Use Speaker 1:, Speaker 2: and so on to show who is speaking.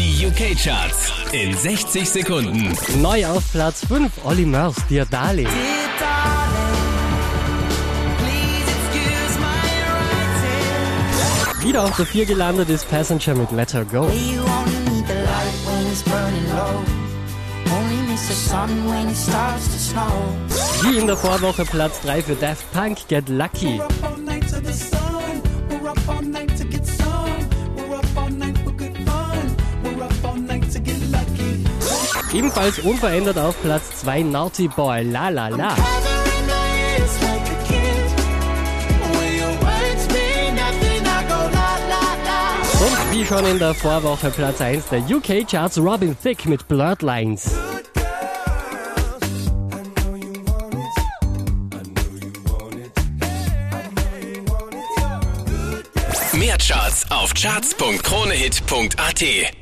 Speaker 1: Die UK-Charts in 60 Sekunden.
Speaker 2: Neu auf Platz 5 Olli Murs, Dear Darling. Wieder auf der 4 gelandet ist Passenger mit Let Her Go. Wie in der Vorwoche Platz 3 für Daft Punk, Get Lucky. Ebenfalls unverändert auf Platz 2 Naughty Boy, La La La. Und wie schon in der Vorwoche Platz 1 der UK Charts Robin Thicke mit Blurred Lines.
Speaker 1: Mehr Charts auf charts.kronehit.at.